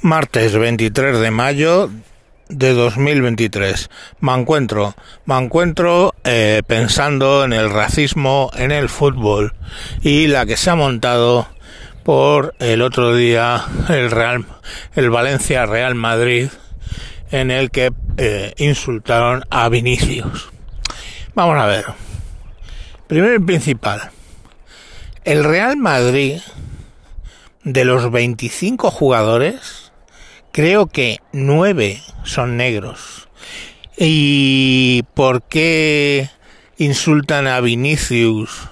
Martes 23 de mayo de 2023. Me encuentro, me encuentro eh, pensando en el racismo en el fútbol y la que se ha montado por el otro día el Real, el Valencia Real Madrid, en el que eh, insultaron a Vinicius. Vamos a ver. Primero y principal. El Real Madrid, de los 25 jugadores, creo que nueve son negros. ¿Y por qué insultan a Vinicius?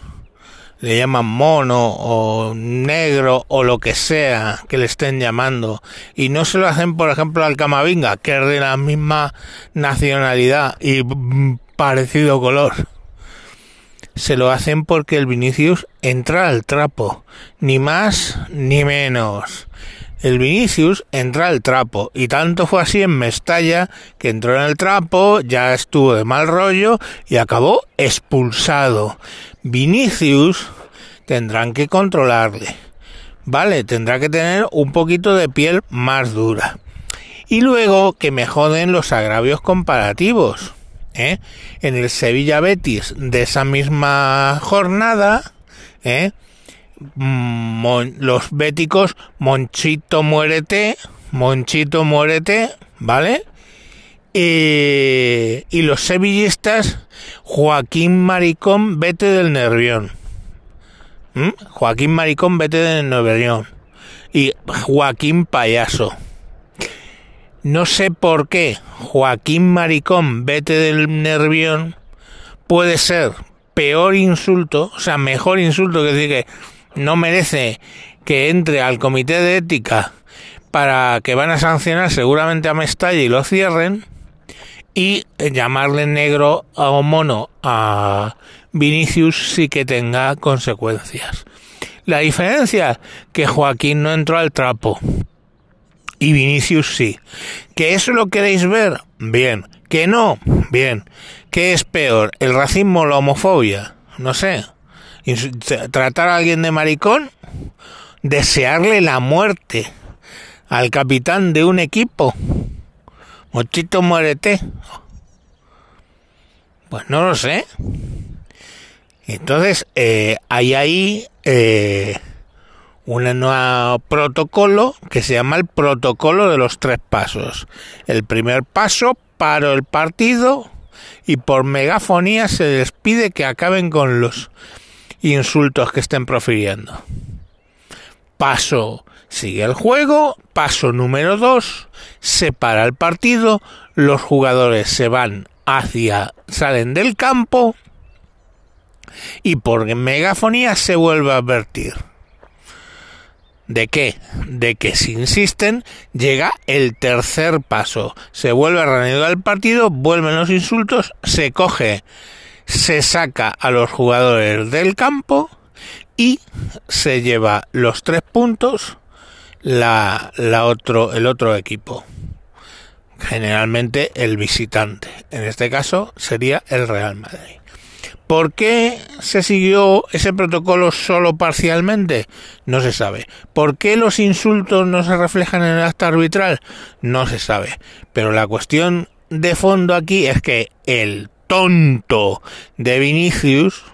Le llaman mono o negro o lo que sea que le estén llamando. Y no se lo hacen, por ejemplo, al Camavinga, que es de la misma nacionalidad y parecido color. Se lo hacen porque el Vinicius entra al trapo. Ni más ni menos el Vinicius entra al trapo y tanto fue así en Mestalla que entró en el trapo, ya estuvo de mal rollo y acabó expulsado. Vinicius tendrán que controlarle. Vale, tendrá que tener un poquito de piel más dura. Y luego que me joden los agravios comparativos. ¿eh? En el Sevilla Betis de esa misma jornada, ¿eh? Los béticos Monchito muérete, Monchito muérete, ¿vale? y los sevillistas Joaquín Maricón, vete del Nervión. ¿Mm? Joaquín Maricón, vete del Nervión. Y Joaquín Payaso. No sé por qué Joaquín Maricón, vete del Nervión puede ser peor insulto, o sea, mejor insulto que decir que no merece que entre al comité de ética para que van a sancionar seguramente a Mestalla y lo cierren y llamarle negro o mono a Vinicius sí que tenga consecuencias. La diferencia que Joaquín no entró al trapo y Vinicius sí. ¿Que eso lo queréis ver? Bien. ¿Que no? Bien. ¿Qué es peor? ¿El racismo o la homofobia? No sé tratar a alguien de maricón, desearle la muerte al capitán de un equipo. Mochito muérete. Pues no lo sé. Entonces, eh, hay ahí eh, un nuevo protocolo que se llama el protocolo de los tres pasos. El primer paso, paro el partido y por megafonía se despide que acaben con los insultos que estén profiriendo. Paso, sigue el juego. Paso número 2, separa el partido. Los jugadores se van hacia, salen del campo y por megafonía se vuelve a advertir. ¿De qué? De que si insisten, llega el tercer paso. Se vuelve a reanudar el partido, vuelven los insultos, se coge se saca a los jugadores del campo y se lleva los tres puntos la, otro, el otro equipo. Generalmente el visitante. En este caso sería el Real Madrid. ¿Por qué se siguió ese protocolo solo parcialmente? No se sabe. ¿Por qué los insultos no se reflejan en el acta arbitral? No se sabe. Pero la cuestión de fondo aquí es que el tonto de Vinicius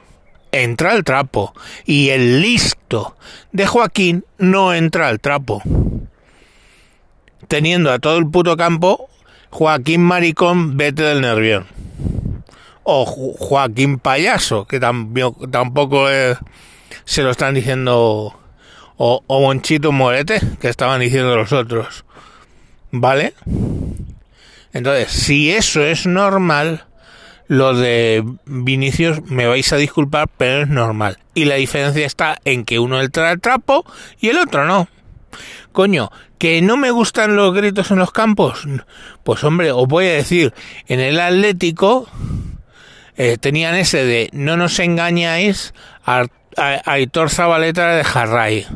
entra al trapo y el listo de Joaquín no entra al trapo. Teniendo a todo el puto campo Joaquín Maricón, vete del nervión. O Joaquín Payaso, que tampoco se lo están diciendo. O, o Monchito Morete, que estaban diciendo los otros. ¿Vale? Entonces, si eso es normal, lo de Vinicius me vais a disculpar, pero es normal. Y la diferencia está en que uno entra al trapo y el otro no. Coño, que no me gustan los gritos en los campos. Pues hombre, os voy a decir, en el Atlético eh, tenían ese de no nos engañáis a, Aitor Zabaleta de Jarray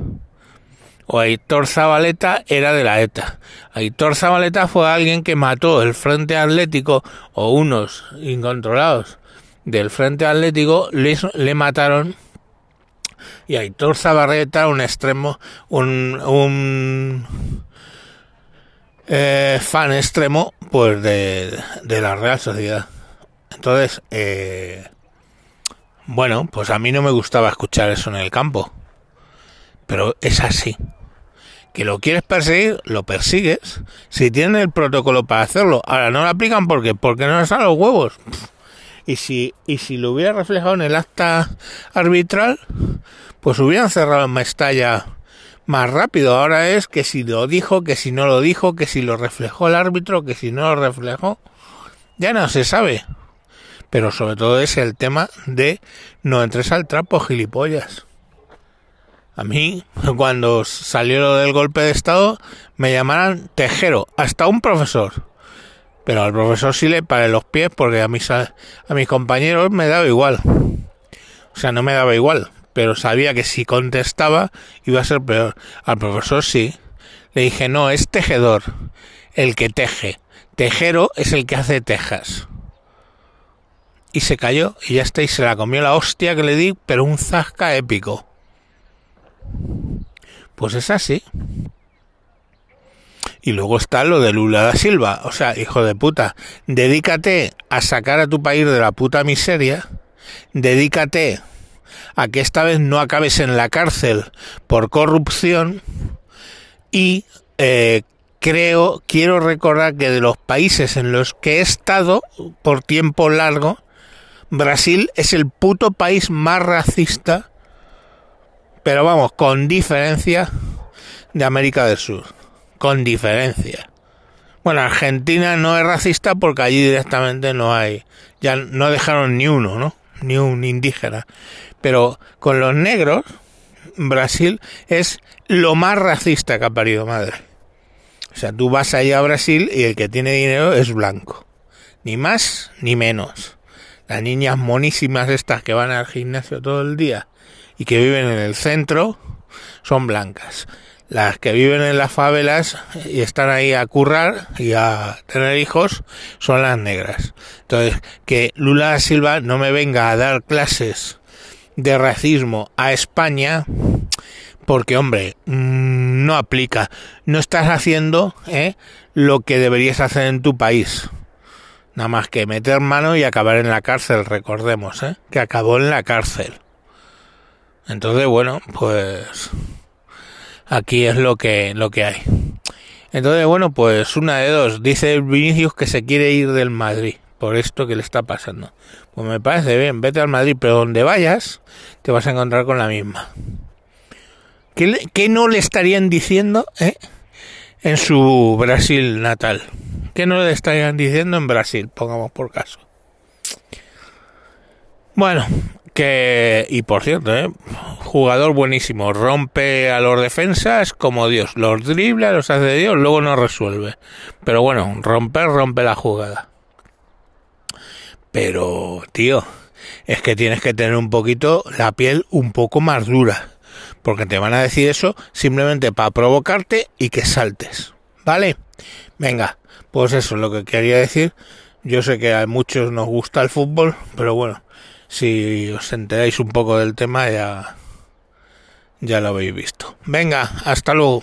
o Aitor Zabaleta era de la ETA. Aitor Zabaleta fue alguien que mató el Frente Atlético o unos incontrolados del Frente Atlético le, le mataron y Aitor Zabaleta un extremo un, un eh, fan extremo pues de, de, la Real Sociedad. Entonces, eh, bueno, pues a mí no me gustaba escuchar eso en el campo. Pero es así. Que lo quieres perseguir, lo persigues. Si tienen el protocolo para hacerlo. Ahora no lo aplican porque porque no les salen los huevos. Y si, y si lo hubiera reflejado en el acta arbitral, pues hubieran cerrado en Mestalla más rápido. Ahora es que si lo dijo, que si no lo dijo, que si lo reflejó el árbitro, que si no lo reflejó. Ya no se sabe. Pero sobre todo es el tema de no entres al trapo, gilipollas. A mí, cuando salió lo del golpe de Estado, me llamaran tejero, hasta un profesor. Pero al profesor sí le paré los pies porque a mis, a, mis compañeros me daba igual. O sea, no me daba igual, pero sabía que si contestaba iba a ser peor. Al profesor sí. Le dije, no, es tejedor, el que teje. Tejero es el que hace tejas. Y se cayó y ya está, y se la comió la hostia que le di, pero un zasca épico. Pues es así. Y luego está lo de Lula da Silva. O sea, hijo de puta, dedícate a sacar a tu país de la puta miseria. Dedícate a que esta vez no acabes en la cárcel por corrupción. Y eh, creo, quiero recordar que de los países en los que he estado por tiempo largo, Brasil es el puto país más racista, pero vamos, con diferencia de América del Sur con diferencia. Bueno, Argentina no es racista porque allí directamente no hay, ya no dejaron ni uno, ¿no? Ni un indígena. Pero con los negros, Brasil es lo más racista que ha parido madre. O sea, tú vas allá a Brasil y el que tiene dinero es blanco. Ni más ni menos. Las niñas monísimas estas que van al gimnasio todo el día y que viven en el centro son blancas las que viven en las favelas y están ahí a currar y a tener hijos son las negras. Entonces, que Lula Silva no me venga a dar clases de racismo a España, porque hombre, mm, no aplica. No estás haciendo ¿eh? lo que deberías hacer en tu país. Nada más que meter mano y acabar en la cárcel, recordemos, ¿eh? que acabó en la cárcel. Entonces, bueno, pues aquí es lo que, lo que hay. Entonces, bueno, pues una de dos. Dice Vinicius que se quiere ir del Madrid por esto que le está pasando. Pues me parece bien, vete al Madrid, pero donde vayas te vas a encontrar con la misma. ¿Qué, no le estarían diciendo eh, en su Brasil natal? ¿Qué no le estarían diciendo en Brasil? Pongamos por caso. Bueno, que y por cierto ¿eh? jugador buenísimo rompe a los defensas como Dios los dribla los hace Dios luego no resuelve. Pero bueno romper rompe la jugada. Pero tío es que tienes que tener un poquito la piel un poco más dura porque te van a decir eso simplemente para provocarte y que saltes vale venga pues eso es lo que quería decir yo sé que a muchos nos gusta el fútbol pero bueno si os enteráis un poco del tema ya, ya lo habéis visto. Venga, hasta luego.